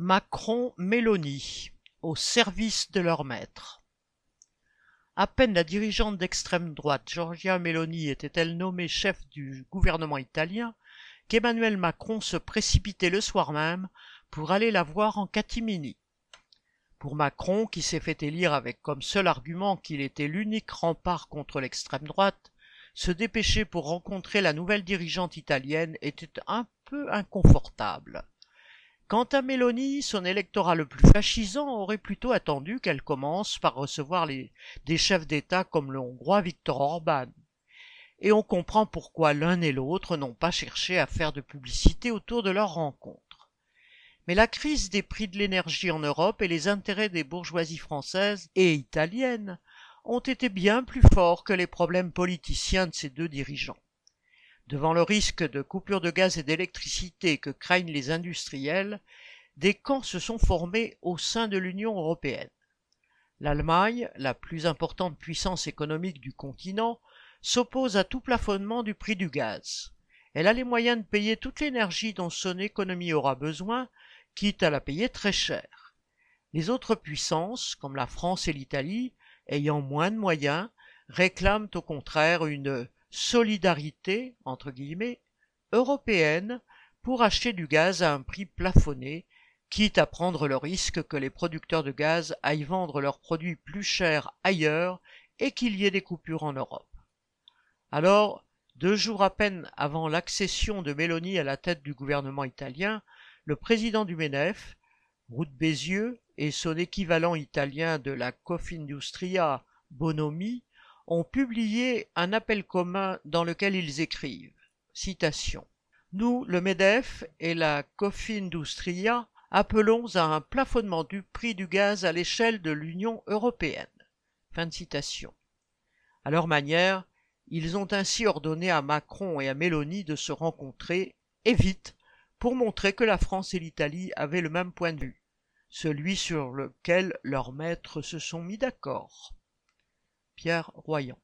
Macron-Mélanie, au service de leur maître. À peine la dirigeante d'extrême droite Giorgia Meloni était-elle nommée chef du gouvernement italien qu'Emmanuel Macron se précipitait le soir même pour aller la voir en catimini. Pour Macron, qui s'est fait élire avec comme seul argument qu'il était l'unique rempart contre l'extrême droite, se dépêcher pour rencontrer la nouvelle dirigeante italienne était un peu inconfortable. Quant à Mélanie, son électorat le plus fascisant aurait plutôt attendu qu'elle commence par recevoir des chefs d'État comme le hongrois Viktor Orban. Et on comprend pourquoi l'un et l'autre n'ont pas cherché à faire de publicité autour de leur rencontre. Mais la crise des prix de l'énergie en Europe et les intérêts des bourgeoisies françaises et italiennes ont été bien plus forts que les problèmes politiciens de ces deux dirigeants. Devant le risque de coupure de gaz et d'électricité que craignent les industriels, des camps se sont formés au sein de l'Union européenne. L'Allemagne, la plus importante puissance économique du continent, s'oppose à tout plafonnement du prix du gaz. Elle a les moyens de payer toute l'énergie dont son économie aura besoin, quitte à la payer très cher. Les autres puissances, comme la France et l'Italie, ayant moins de moyens, réclament au contraire une solidarité, européenne pour acheter du gaz à un prix plafonné, quitte à prendre le risque que les producteurs de gaz aillent vendre leurs produits plus chers ailleurs et qu'il y ait des coupures en Europe. Alors, deux jours à peine avant l'accession de Mélanie à la tête du gouvernement italien, le président du MENEF, Route Bézieux, et son équivalent italien de la Cofindustria, Bonomi, ont publié un appel commun dans lequel ils écrivent Nous, le MEDEF et la Cofindustria, appelons à un plafonnement du prix du gaz à l'échelle de l'Union européenne. À leur manière, ils ont ainsi ordonné à Macron et à Mélanie de se rencontrer, et vite, pour montrer que la France et l'Italie avaient le même point de vue, celui sur lequel leurs maîtres se sont mis d'accord. Pierre Royan.